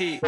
tea.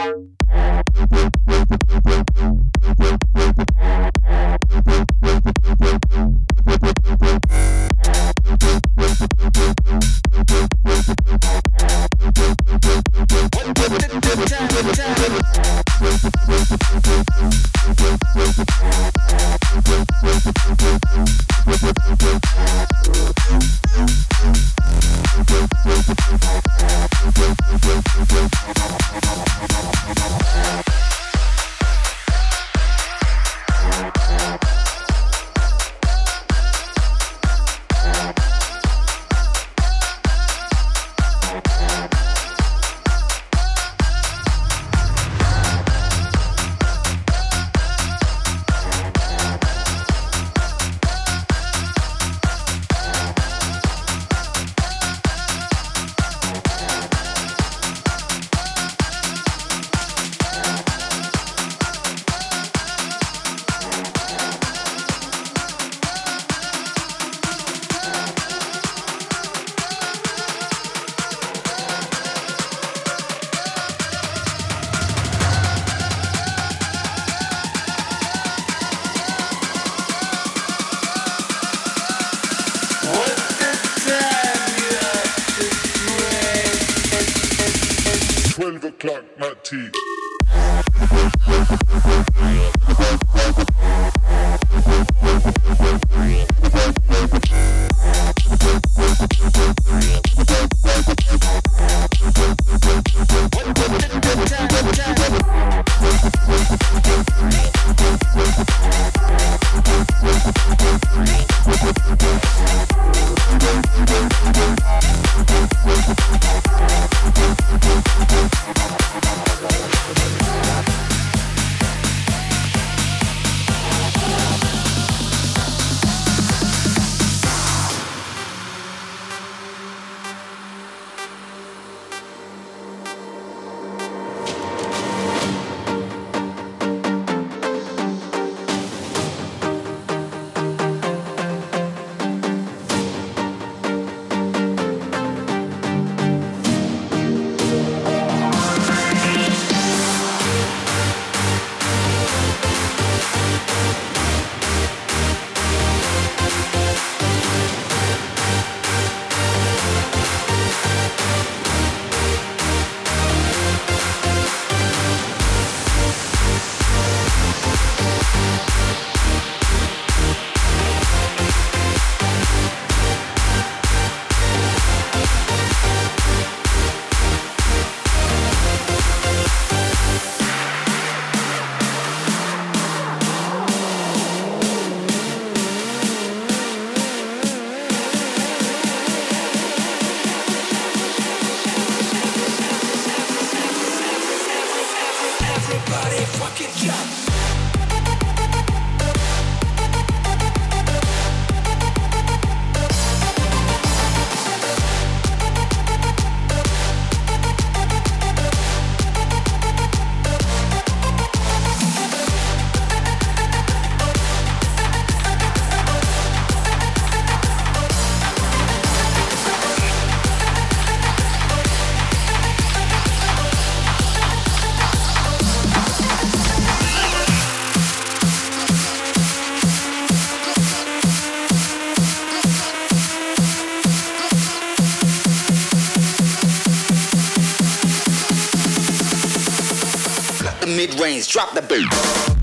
Drop the beat.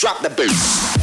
Drop the bass.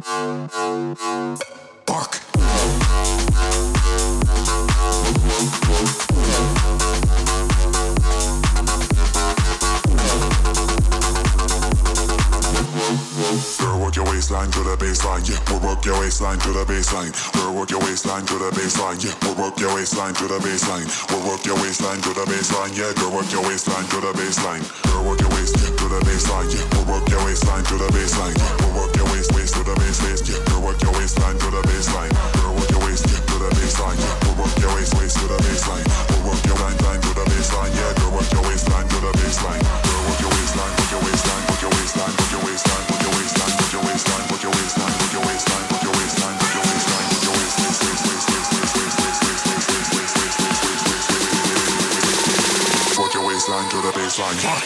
Thank you. Waistline to the baseline. We'll work your waistline to the baseline. Yeah, we'll work your waistline to the baseline. We'll work your waistline to the baseline. Yeah, girl, work your waistline to the baseline. Girl, work your waist yeah, to the baseline. Yeah, we'll work your waistline to the baseline. We'll work your waist waist to the base. Yeah, girl, work your waistline to the baseline. Girl, work your waist yeah, to the baseline. Yeah, we'll work your waist waist to the baseline. We'll work your line to the baseline. Yeah, girl, work your waistline to the baseline. Baseline to the baseline. Fuck.